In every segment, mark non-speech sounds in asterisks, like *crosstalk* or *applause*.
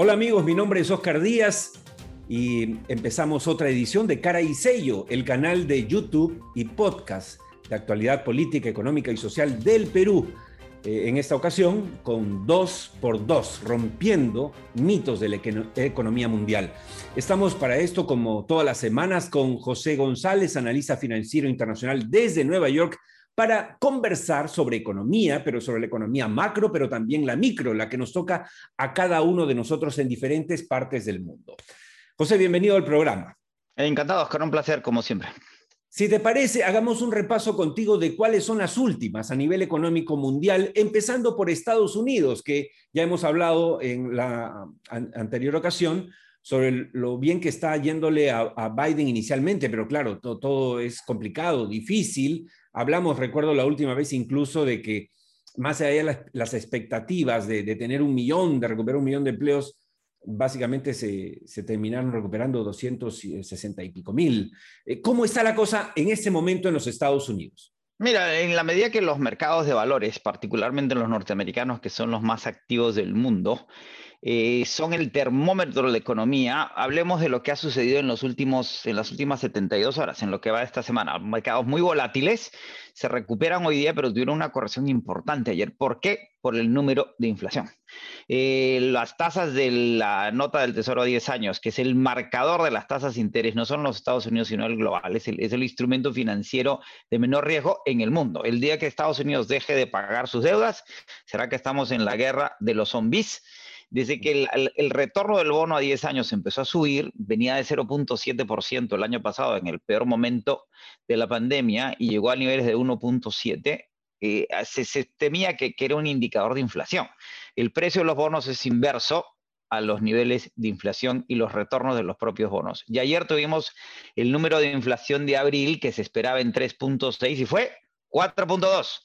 Hola amigos, mi nombre es Oscar Díaz y empezamos otra edición de Cara y Sello, el canal de YouTube y podcast de actualidad política, económica y social del Perú. Eh, en esta ocasión con dos por dos, rompiendo mitos de la economía mundial. Estamos para esto, como todas las semanas, con José González, analista financiero internacional desde Nueva York, para conversar sobre economía, pero sobre la economía macro, pero también la micro, la que nos toca a cada uno de nosotros en diferentes partes del mundo. José, bienvenido al programa. Encantado, Oscar, un placer, como siempre. Si te parece, hagamos un repaso contigo de cuáles son las últimas a nivel económico mundial, empezando por Estados Unidos, que ya hemos hablado en la anterior ocasión sobre lo bien que está yéndole a, Biden inicialmente, pero claro, todo es complicado, difícil, Hablamos, recuerdo la última vez incluso de que más allá de las, expectativas de, tener un millón, de recuperar un millón de empleos, básicamente se, se, terminaron recuperando 260 y pico mil. Eh, ¿Cómo está la cosa en este momento en los Estados Unidos? Mira, en la medida que los mercados de valores, particularmente los norteamericanos, que son los más activos del mundo, eh, son el termómetro de la economía. Hablemos de lo que ha sucedido en, los últimos, en las últimas 72 horas, en lo que va esta semana. Mercados muy volátiles, se recuperan hoy día, pero tuvieron una corrección importante ayer. ¿Por qué? Por el número de inflación. Eh, las tasas de la nota del Tesoro a 10 años, que es el marcador de las tasas de interés, no son los Estados Unidos, sino el global, es el, es el instrumento financiero de menor riesgo en el mundo. El día que Estados Unidos deje de pagar sus deudas, será que estamos en la guerra de los zombies desde que el, retorno del bono a 10 años empezó a subir, venía de 0.7% el año pasado, en el peor momento de la pandemia, y llegó a niveles de 1.7%, eh, se, temía que, que era un indicador de inflación. El precio de los bonos es inverso a los niveles de inflación y los retornos de los propios bonos. Y ayer tuvimos el número de inflación de abril que se esperaba en 3.6 y fue 4.2.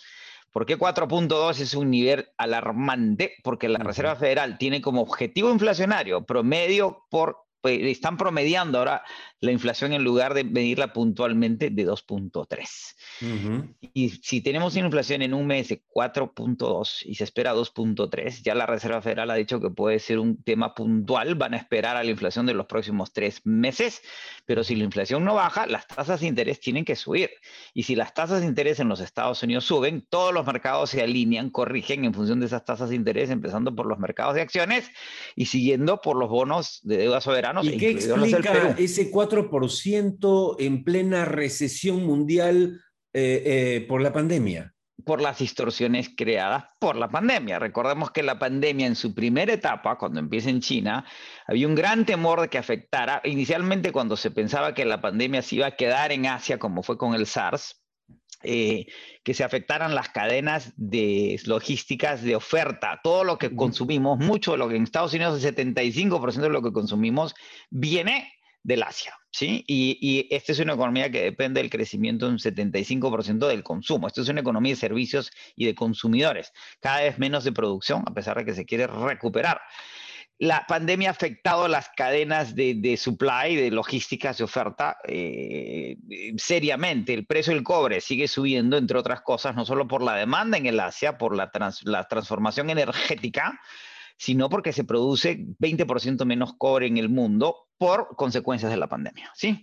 ¿Por qué 4.2 es un nivel alarmante? Porque la Reserva Federal tiene como objetivo inflacionario promedio por pues, están promediando ahora la inflación en lugar de medirla puntualmente de 2.3. Y si tenemos una inflación en un mes de 4.2 y se espera 2.3, ya la Reserva Federal ha dicho que puede ser un tema puntual, van a esperar a la inflación de los próximos tres meses, pero si la inflación no baja, las tasas de interés tienen que subir. Y si las tasas de interés en los Estados Unidos suben, todos los mercados se alinean, corrigen en función de esas tasas de interés, empezando por los mercados de acciones y siguiendo por los bonos de deuda soberana ¿Y qué explica ese 4% en plena recesión mundial eh, eh, por la pandemia? por las distorsiones creadas por la pandemia. Recordemos que la pandemia en su primera etapa, cuando empieza en China, había un gran temor de que afectara, inicialmente cuando se pensaba que la pandemia se iba a quedar en Asia, como fue con el SARS, eh, que se afectaran las cadenas de logísticas de oferta. Todo lo que consumimos, mucho de lo que en Estados Unidos el 75% de lo que consumimos viene del Asia, ¿sí? Y, y, esta es una economía que depende del crecimiento de un 75% del consumo. Esto es una economía de servicios y de consumidores, cada vez menos de producción, a pesar de que se quiere recuperar la pandemia ha afectado las cadenas de, supply, de logísticas de oferta, eh, seriamente. El precio del cobre sigue subiendo, entre otras cosas, no solo por la demanda en el Asia, por la, transformación energética, sino porque se produce 20% menos cobre en el mundo por consecuencias de la pandemia, ¿sí?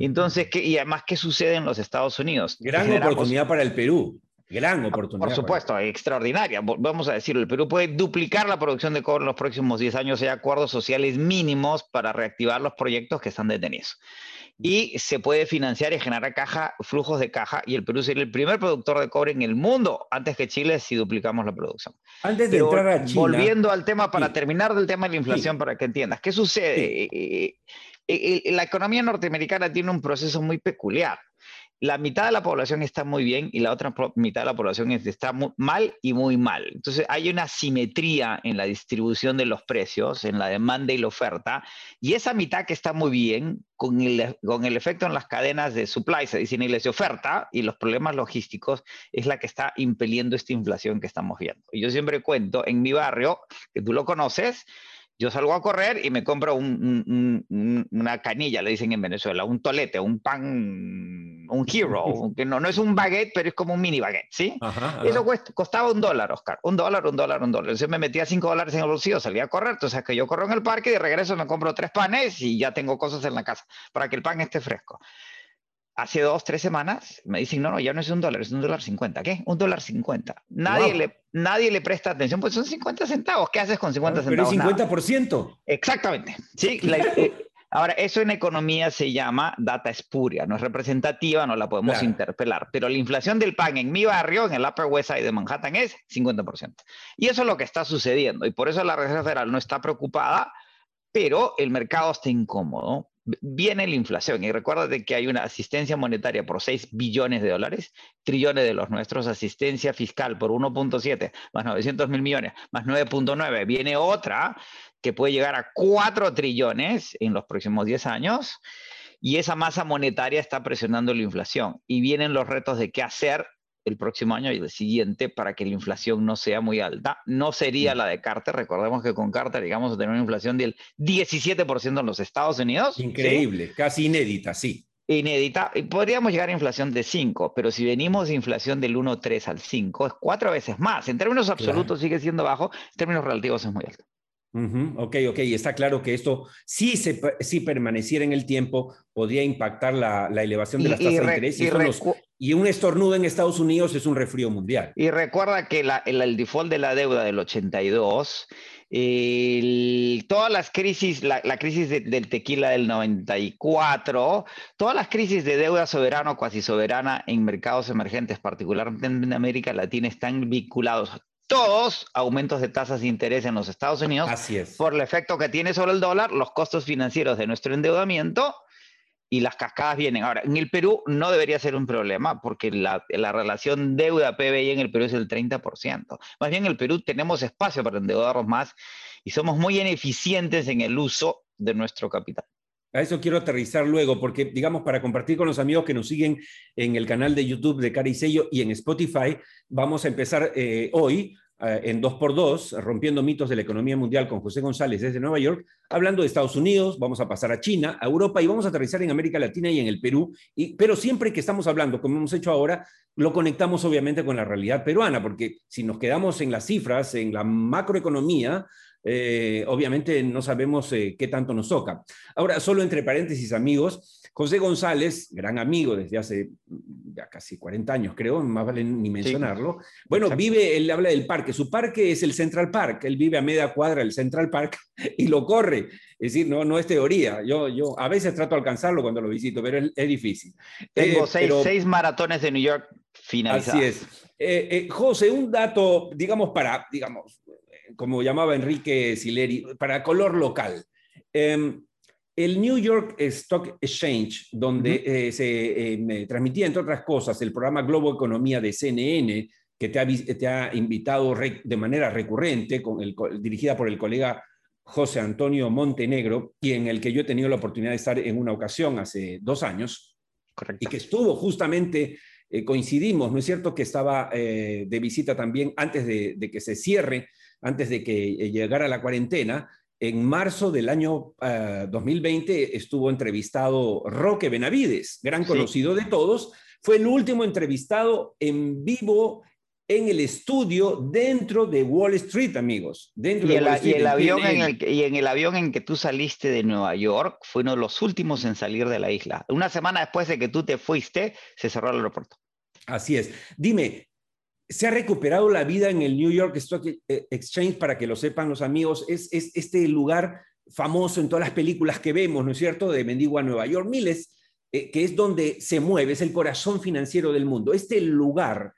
Entonces, y además, ¿qué sucede en los Estados Unidos? Gran oportunidad para el Perú. Gran ah, oportunidad. Por supuesto, extraordinaria. Vamos a decirlo, el Perú puede duplicar la producción de cobre en los próximos 10 años. Hay acuerdos sociales mínimos para reactivar los proyectos que están detenidos. Y se puede financiar y generar caja, flujos de caja. Y el Perú sería el primer productor de cobre en el mundo, antes que Chile, si duplicamos la producción. Antes de entrar a China. Volviendo al tema, para terminar del tema de la inflación, para que entiendas, ¿qué sucede? Eh, eh, eh, la economía norteamericana tiene un proceso muy peculiar la mitad de la población está muy bien y la otra mitad de la población está mal y muy mal. Entonces hay una simetría en la distribución de los precios, en la demanda y la oferta, y esa mitad que está muy bien, con el, con el efecto en las cadenas de supply, se dice de oferta y los problemas logísticos, es la que está impeliendo esta inflación que estamos viendo. Y yo siempre cuento, en mi barrio, que tú lo conoces, Yo salgo a correr y me compro una canilla, le dicen en Venezuela, un tolete, un pan, un hero, *laughs* que no, no es un baguette, pero es como un mini baguette, ¿sí? Eso costaba un dólar, Oscar. Un dólar, un dólar, un dólar. Entonces me metía cinco dólares en el bolsillo, salía a correr. Entonces que yo corro en el parque y de regreso me compro tres panes y ya tengo cosas en la casa para que el pan esté fresco hace dos, tres semanas me dicen, no, no, ya no es un dólar, es un dólar cincuenta. ¿Qué? Un dólar cincuenta. Nadie, le, nadie le presta atención, pues son 50 centavos. ¿Qué haces con 50 centavos? Pero es 50%. Exactamente. Sí, eh, *laughs* ahora, eso en economía se llama data espuria, no es representativa, no la podemos interpelar, pero la inflación del pan en mi barrio, en el Upper West Side de Manhattan, es 50%. Y eso es lo que está sucediendo, y por eso la Reserva Federal no está preocupada, pero el mercado está incómodo viene la inflación. Y recuérdate que hay una asistencia monetaria por 6 billones de dólares, trillones de los nuestros, asistencia fiscal por 1.7, más 900 mil millones, más 9.9. Viene otra que puede llegar a 4 trillones en los próximos 10 años. Y esa masa monetaria está presionando la inflación. Y vienen los retos de qué hacer el próximo año y el siguiente para que la inflación no sea muy alta. No sería mm. la de Carter. Recordemos que con Carter llegamos a tener una inflación del 17% en los Estados Unidos. Increíble, casi inédita, sí. Inédita. Podríamos llegar a inflación de 5, pero si venimos de inflación del 1,3 al 5, es cuatro veces más. En términos absolutos sigue siendo bajo, en términos relativos es muy alto. Ok, ok, está claro que esto, si, se, si permaneciera en el tiempo, podría impactar la, elevación de las tasas de interés. Y, un estornudo en Estados Unidos es un refrío mundial. Y recuerda que el, default de la deuda del 82, todas las crisis, la, crisis del tequila del 94, todas las crisis de deuda soberana o cuasi soberana en mercados emergentes, particularmente en América Latina, están vinculados todos aumentos de tasas de interés en los Estados Unidos Así es. por el efecto que tiene sobre el dólar, los costos financieros de nuestro endeudamiento y las cascadas vienen. Ahora, en el Perú no debería ser un problema porque la, la relación deuda-PBI en el Perú es el 30%. Más bien en el Perú tenemos espacio para endeudarnos más y somos muy ineficientes en el uso de nuestro capital. A eso quiero aterrizar luego, porque, digamos, para compartir con los amigos que nos siguen en el canal de YouTube de Cara y Sello y en Spotify, vamos a empezar eh, hoy en 2x2, rompiendo mitos de la economía mundial con José González desde Nueva York, hablando de Estados Unidos, vamos a pasar a China, a Europa y vamos a aterrizar en América Latina y en el Perú. Pero siempre que estamos hablando, como hemos hecho ahora, lo conectamos obviamente con la realidad peruana, porque si nos quedamos en las cifras, en la macroeconomía, eh, obviamente no sabemos eh, qué tanto nos toca. Ahora, solo entre paréntesis, amigos, José González, gran amigo desde hace mm, ya casi 40 años, creo, más vale ni mencionarlo. bueno, vive, él habla del parque, su parque es el Central Park, él vive a media cuadra del Central Park *laughs* y lo corre. Es decir, no, no es teoría. Yo, yo a veces trato de alcanzarlo cuando lo visito, pero es, difícil. Tengo eh, seis, maratones de New York finalizados. Así es. José, un dato, digamos, para, digamos, como llamaba Enrique Sileri, para color local. Em, el New York Stock Exchange, donde eh, se em, transmitía, entre otras cosas, el programa Globo Economía de CNN, que te ha, te ha invitado de manera recurrente, con el, dirigida por el colega José Antonio Montenegro, y en el que yo he tenido la oportunidad de estar en una ocasión hace dos años, y que estuvo justamente, eh, coincidimos, ¿no es cierto?, que estaba eh, de visita también antes de, de que se cierre antes de que eh, llegara la cuarentena, en marzo del año 2020 eh, estuvo entrevistado Roque Benavides, gran conocido de todos. Fue el último entrevistado en vivo en el estudio dentro de Wall Street, amigos. Dentro y, de Wall Street, el avión en el, y en el avión en que tú saliste de Nueva York fue uno de los últimos en salir de la isla. Una semana después de que tú te fuiste, se cerró el aeropuerto. Así es. Dime, se ha recuperado la vida en el New York Stock eh, Exchange, para que lo sepan los amigos, es, este lugar famoso en todas las películas que vemos, ¿no es cierto?, de Mendigo a Nueva York, miles, eh, que es donde se mueve, es el corazón financiero del mundo. Este lugar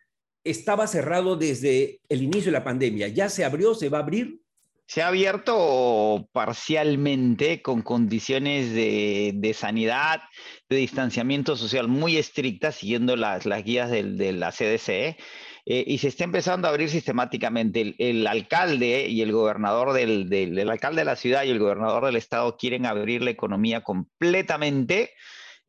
estaba cerrado desde el inicio de la pandemia, ¿ya se abrió, se va a abrir? Se ha abierto parcialmente con condiciones de, sanidad, de distanciamiento social muy estrictas, siguiendo las, guías de la CDC. Eh, y se está empezando a abrir sistemáticamente. El, alcalde y el gobernador del, del, alcalde de la ciudad y el gobernador del estado quieren abrir la economía completamente.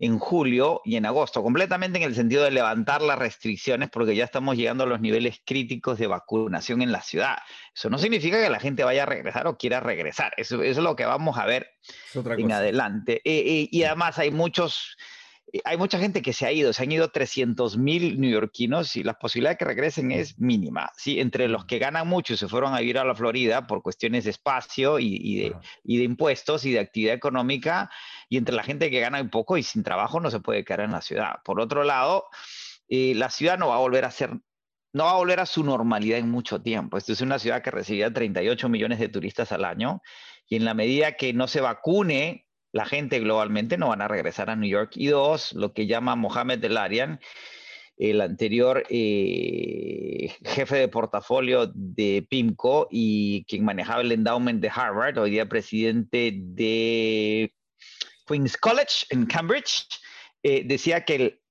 en julio y en agosto, completamente en el sentido de levantar las restricciones porque ya estamos llegando a los niveles críticos de vacunación en la ciudad. Eso no significa que la gente vaya a regresar o quiera regresar. Eso, es lo que vamos a ver en adelante. Eh, eh, y además hay muchos hay mucha gente que se ha ido, se han ido 300 mil neoyorquinos y la posibilidad de que regresen es mínima. ¿sí? Entre los que ganan mucho se fueron a vivir a la Florida por cuestiones de espacio y, de, de, impuestos y de actividad económica, y entre la gente que gana un poco y sin trabajo no se puede quedar en la ciudad. Por otro lado, eh, la ciudad no va a volver a ser no va a volver a su normalidad en mucho tiempo. Esto es una ciudad que recibía 38 millones de turistas al año y en la medida que no se vacune la gente globalmente no van a regresar a New York. Y dos, lo que llama Mohamed El Arian, el anterior eh, jefe de portafolio de PIMCO y quien manejaba el endowment de Harvard, hoy día presidente de Queen's College en Cambridge, eh, decía que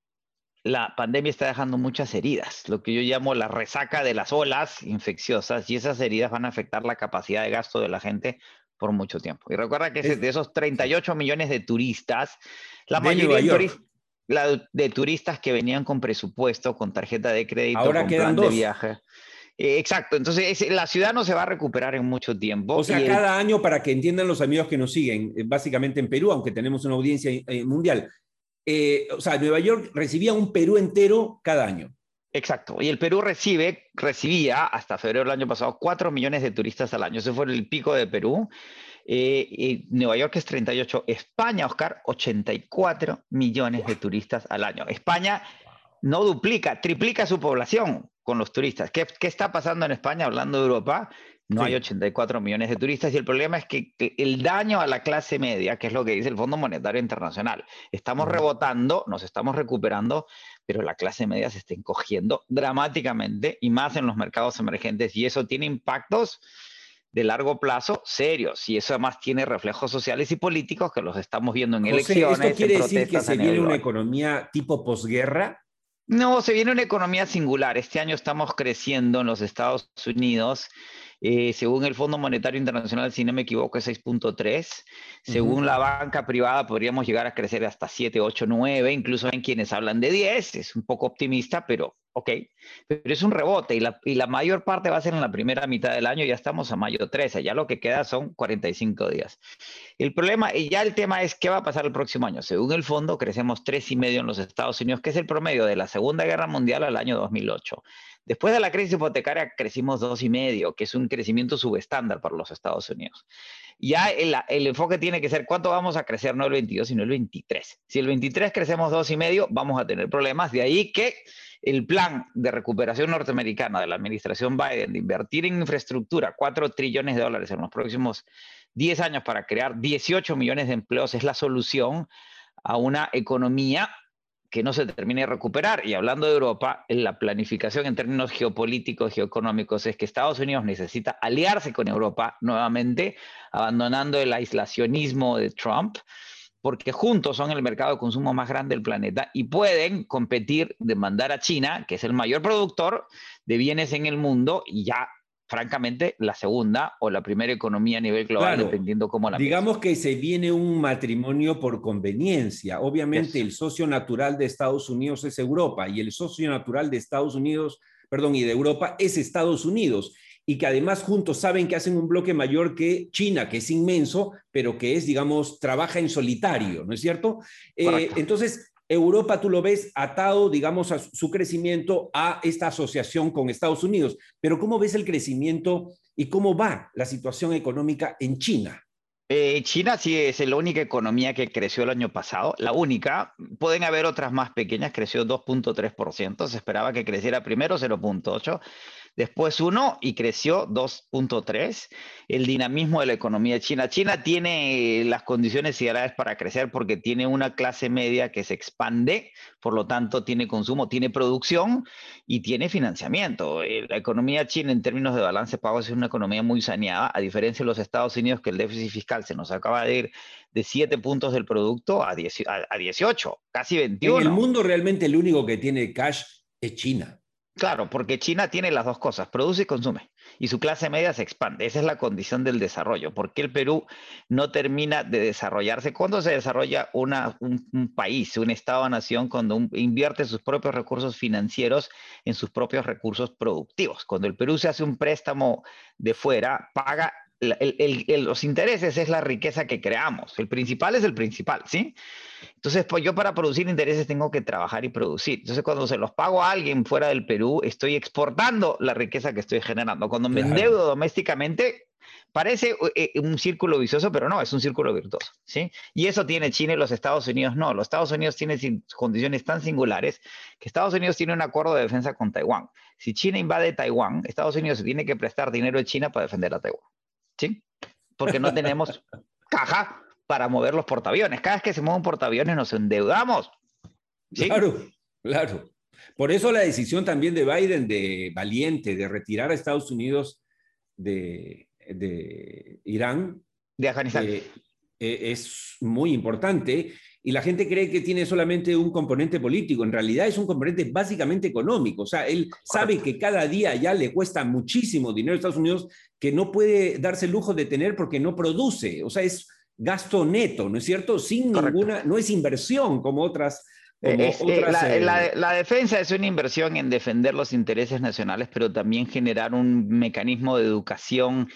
la pandemia está dejando muchas heridas, lo que yo llamo la resaca de las olas infecciosas, y esas heridas van a afectar la capacidad de gasto de la gente por mucho tiempo. Y recuerda que de esos 38 millones de turistas, la mayoría de, turistas que venían con presupuesto, con tarjeta de crédito, Ahora con plan de viaje. Eh, exacto, entonces la ciudad no se va a recuperar en mucho tiempo. O sea, cada año, para que entiendan los amigos que nos siguen, eh, básicamente en Perú, aunque tenemos una audiencia eh, mundial, o sea, Nueva York recibía un Perú entero cada año. Exacto. Y el Perú recibe, recibía hasta febrero del año pasado 4 millones de turistas al año. Ese fue el pico de Perú. Eh, Nueva York es 38. España, Oscar, 84 millones de turistas al año. España no duplica, triplica su población con los turistas. ¿Qué, qué está pasando en España hablando de Europa? No hay 84 millones de turistas y el problema es que, el daño a la clase media, que es lo que dice el Fondo Monetario Internacional, estamos rebotando, nos estamos recuperando, pero la clase media se está encogiendo dramáticamente y más en los mercados emergentes y eso tiene impactos de largo plazo serios y eso además tiene reflejos sociales y políticos que los estamos viendo en elecciones. ¿Esto quiere decir que se viene una economía tipo posguerra? No, se viene una economía singular. Este año estamos creciendo en los Estados Unidos eh, según el Fondo Monetario Internacional, si no me equivoco, es 6.3. Según la banca privada, podríamos llegar a crecer hasta 7, 8, 9. Incluso hay quienes hablan de 10. Es un poco optimista, pero ok. Pero es un rebote y la, y la mayor parte va a ser en la primera mitad del año. Ya estamos a mayo 13. Ya lo que queda son 45 días. El problema, y ya el tema es qué va a pasar el próximo año. Según el fondo, crecemos 3,5 en los Estados Unidos, que es el promedio de la Segunda Guerra Mundial al año 2008. Después de la crisis hipotecaria crecimos dos y medio, que es un crecimiento subestándar para los Estados Unidos. Ya el, enfoque tiene que ser cuánto vamos a crecer, no el 22, sino el 23. Si el 23 crecemos dos y medio, vamos a tener problemas. De ahí que el plan de recuperación norteamericana de la administración Biden de invertir en infraestructura 4 trillones de dólares en los próximos 10 años para crear 18 millones de empleos es la solución a una economía que no se termine de recuperar. Y hablando de Europa, la planificación en términos geopolíticos, geoeconómicos, es que Estados Unidos necesita aliarse con Europa nuevamente, abandonando el aislacionismo de Trump, porque juntos son el mercado de consumo más grande del planeta y pueden competir, demandar a China, que es el mayor productor de bienes en el mundo, y ya francamente, la segunda o la primera economía a nivel global, dependiendo cómo la Digamos que se viene un matrimonio por conveniencia. Obviamente, el socio natural de Estados Unidos es Europa y el socio natural de Estados Unidos, perdón, y de Europa es Estados Unidos. Y que además juntos saben que hacen un bloque mayor que China, que es inmenso, pero que es, digamos, trabaja en solitario, ¿no es cierto? Eh, entonces, Europa tú lo ves atado, digamos, a su crecimiento a esta asociación con Estados Unidos. Pero ¿cómo ves el crecimiento y cómo va la situación económica en China? Eh, China sí es la única economía que creció el año pasado, la única. Pueden haber otras más pequeñas, creció 2.3%, se esperaba que creciera primero 0.8%, después 1 y creció 2.3. El dinamismo de la economía china. China tiene las condiciones ideales para crecer porque tiene una clase media que se expande, por lo tanto tiene consumo, tiene producción y tiene financiamiento. Eh, la economía china en términos de balance de pagos es una economía muy saneada, a diferencia de los Estados Unidos que el déficit fiscal se nos acaba de ir de 7 puntos del producto a, 18, casi 21. En el mundo realmente el único que tiene cash es China. Claro, porque China tiene las dos cosas, produce y consume. y su clase media se expande. Esa es la condición del desarrollo. ¿Por qué el Perú no termina de desarrollarse? ¿Cuándo se desarrolla una, un, país, un Estado-nación, cuando invierte sus propios recursos financieros en sus propios recursos productivos? Cuando el Perú se hace un préstamo de fuera, paga los intereses es la riqueza que creamos. El principal es el principal, ¿sí? Entonces, pues yo para producir intereses tengo que trabajar y producir. Entonces, cuando se los pago a alguien fuera del Perú, estoy exportando la riqueza que estoy generando. Cuando me endeudo domésticamente, parece eh, eh, un círculo vicioso, pero no, es un círculo virtuoso, ¿sí? Y eso tiene China y los Estados Unidos no. Los Estados Unidos tienen condiciones tan singulares que Estados Unidos tiene un acuerdo de defensa con Taiwán. Si China invade Taiwán, Estados Unidos tiene que prestar dinero a China para defender a Taiwán. ¿Sí? Porque no tenemos *laughs* caja para mover los portaaviones. Cada vez que se mueve un portaaviones nos endeudamos. Claro, claro. Por eso la decisión también de Biden de valiente de retirar a Estados Unidos de, Irán. De Afganistán. Eh, eh, es muy importante y la gente cree que tiene solamente un componente político. En realidad es un componente básicamente económico. O sea, él sabe que cada día ya le cuesta muchísimo dinero a Estados Unidos que no puede darse el lujo de tener porque no produce. O sea, es gasto neto, ¿no es cierto? Sin ninguna, no es inversión como otras. Eh, eh, la, la, defensa es una inversión en defender los intereses nacionales, pero también generar un mecanismo de educación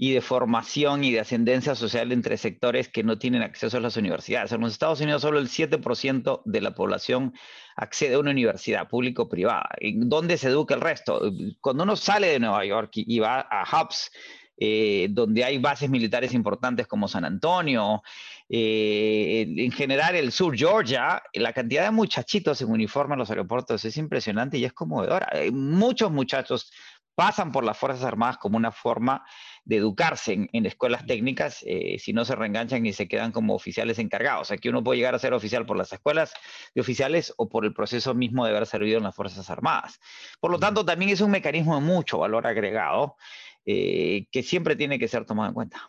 y de formación y de ascendencia social entre sectores que no tienen acceso a las universidades. En los Estados Unidos solo el 7% de la población accede a una universidad público-privada. ¿Dónde se educa el resto? Cuando uno sale de Nueva York y va a hubs, eh, donde hay bases militares importantes como San Antonio, eh, en general el sur Georgia, la cantidad de muchachitos en uniforme en los aeropuertos es impresionante y es conmovedora. Muchos muchachos pasan por las Fuerzas Armadas como una forma de educarse en, escuelas técnicas, eh, si no se reenganchan y se quedan como oficiales encargados. Aquí uno puede llegar a ser oficial por las escuelas de oficiales o por el proceso mismo de haber servido en las Fuerzas Armadas. Por lo tanto, también es un mecanismo de mucho valor agregado eh, que siempre tiene que ser tomado en cuenta.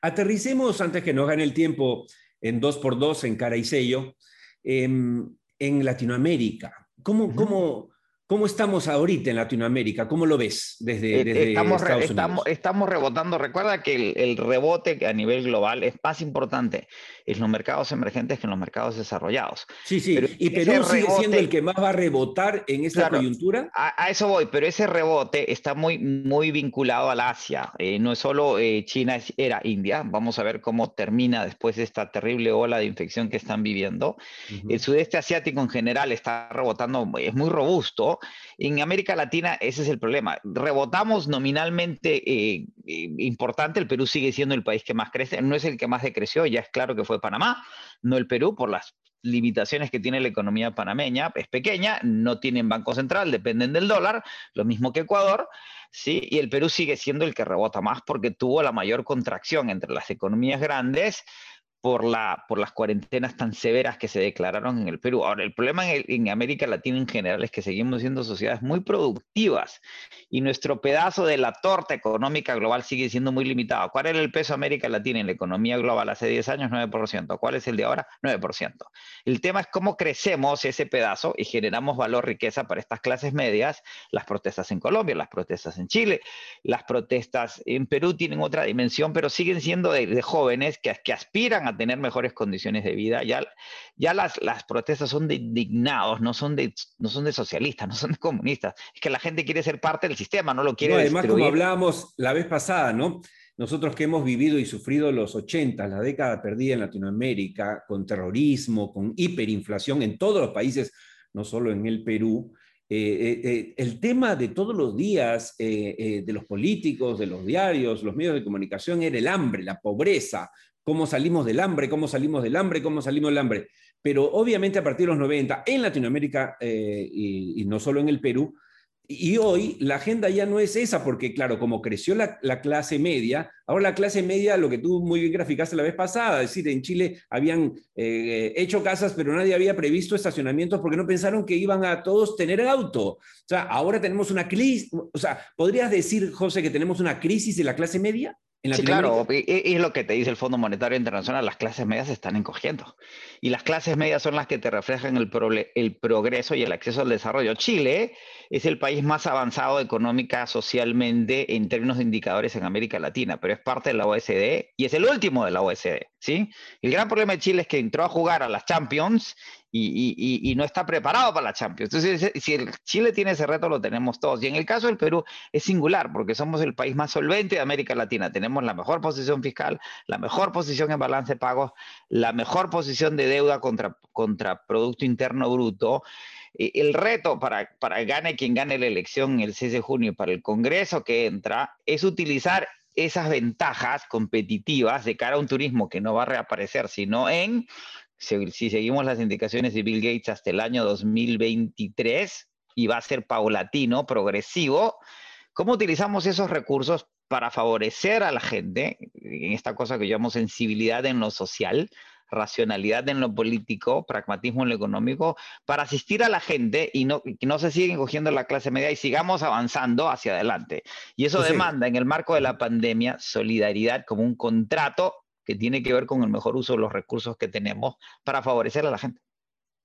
Aterricemos, antes que nos gane el tiempo, en dos por dos, en cara y sello, en, Latinoamérica. ¿Cómo, cómo, ¿Cómo estamos ahorita en Latinoamérica? ¿Cómo lo ves desde, eh, estamos, Estados Unidos? Estamos, rebotando. Recuerda que el, rebote a nivel global es más importante en los mercados emergentes que en los mercados desarrollados. Sí, sí. ¿Y Perú sigue siendo el que más va a rebotar en esta coyuntura? A, eso voy, pero ese rebote está muy, muy vinculado al Asia. Eh, no es solo eh, China, era India. Vamos a ver cómo termina después de esta terrible ola de infección que están viviendo. El sudeste asiático en general está rebotando, es muy robusto en América Latina ese es el problema. Rebotamos nominalmente eh, eh, importante, el Perú sigue siendo el país que más crece, no es el que más decreció, ya es claro que fue Panamá, no el Perú por las limitaciones que tiene la economía panameña, es pequeña, no tienen banco central, dependen del dólar, lo mismo que Ecuador, ¿sí? y el Perú sigue siendo el que rebota más porque tuvo la mayor contracción entre las economías grandes por, la, por las cuarentenas tan severas que se declararon en el Perú. Ahora, el problema en, América Latina en general es que seguimos siendo sociedades muy productivas y nuestro pedazo de la torta económica global sigue siendo muy limitado. ¿Cuál era el peso de América Latina en la economía global hace 10 años? 9%. ¿Cuál es el de ahora? 9%. El tema es cómo crecemos ese pedazo y generamos valor, riqueza para estas clases medias. Las protestas en Colombia, las protestas en Chile, las protestas en Perú tienen otra dimensión, pero siguen siendo de, jóvenes que, que aspiran a tener mejores condiciones de vida. Ya, ya las, las protestas son de indignados, no son de, no son de socialistas, no son de comunistas. Es que la gente quiere ser parte del sistema, no lo quiere no, Además, como hablábamos la vez pasada, ¿no? Nosotros que hemos vivido y sufrido los 80, la década perdida en Latinoamérica, con terrorismo, con hiperinflación en todos los países, no solo en el Perú, eh, eh, eh, el tema de todos los días de los políticos, de los diarios, los medios de comunicación era el hambre, la pobreza, cómo salimos del hambre, cómo salimos del hambre, cómo salimos del hambre. Pero obviamente a partir de los 90, en Latinoamérica eh, y, no solo en el Perú, y hoy la agenda ya no es esa, porque claro, como creció la, clase media, ahora la clase media, lo que tú muy bien graficaste la vez pasada, es decir, en Chile habían eh, hecho casas, pero nadie había previsto estacionamientos porque no pensaron que iban a todos tener auto. O sea, ahora tenemos una crisis, o sea, ¿podrías decir, José, que tenemos una crisis de la clase media? Sí, claro, es lo que te dice el Fondo Monetario Internacional, las clases medias se están encogiendo. Y las clases medias son las que te reflejan el, el progreso y el acceso al desarrollo. Chile es el país más avanzado económica, socialmente, en términos de indicadores en América Latina, pero es parte de la OSD y es el último de la OSD, ¿sí? El gran problema de Chile es que entró a jugar a las Champions y, no está preparado para la Champions. Entonces, si el Chile tiene ese reto, lo tenemos todos. Y en el caso del Perú es singular, porque somos el país más solvente de América Latina. Tenemos la mejor posición fiscal, la mejor posición en balance de pagos, la mejor posición de deuda contra, contra Producto Interno Bruto. Eh, el reto para, para gane quien gane la elección el 6 de junio para el Congreso que entra es utilizar esas ventajas competitivas de cara a un turismo que no va a reaparecer, sino en si, seguimos las indicaciones de Bill Gates hasta el año 2023, y va a ser paulatino, progresivo, ¿cómo utilizamos esos recursos para favorecer a la gente en esta cosa que llamamos sensibilidad en lo social, racionalidad en lo político, pragmatismo en lo económico, para asistir a la gente y no, que no se siguen cogiendo la clase media y sigamos avanzando hacia adelante. Y eso demanda, en el marco de la pandemia, solidaridad como un contrato que tiene que ver con el mejor uso de los recursos que tenemos para favorecer a la gente.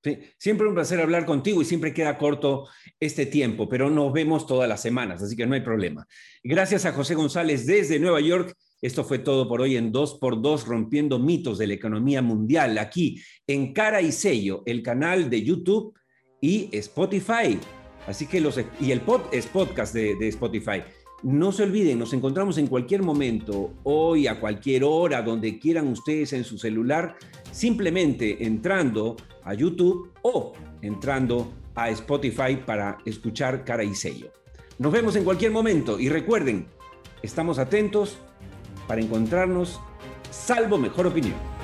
Sí, siempre un placer hablar contigo y siempre queda corto este tiempo, pero nos vemos todas las semanas, así que no hay problema. Gracias a José González desde Nueva York. Esto fue todo por hoy en 2x2 Rompiendo Mitos de la Economía Mundial, aquí en Cara y Sello, el canal de YouTube y Spotify. Así que los, y el pod, es podcast de, de Spotify. No se olviden, nos encontramos en cualquier momento, hoy, a cualquier hora, donde quieran ustedes en su celular, simplemente entrando a YouTube o entrando a Spotify para escuchar cara y sello. Nos vemos en cualquier momento y recuerden, estamos atentos para encontrarnos, salvo mejor opinión.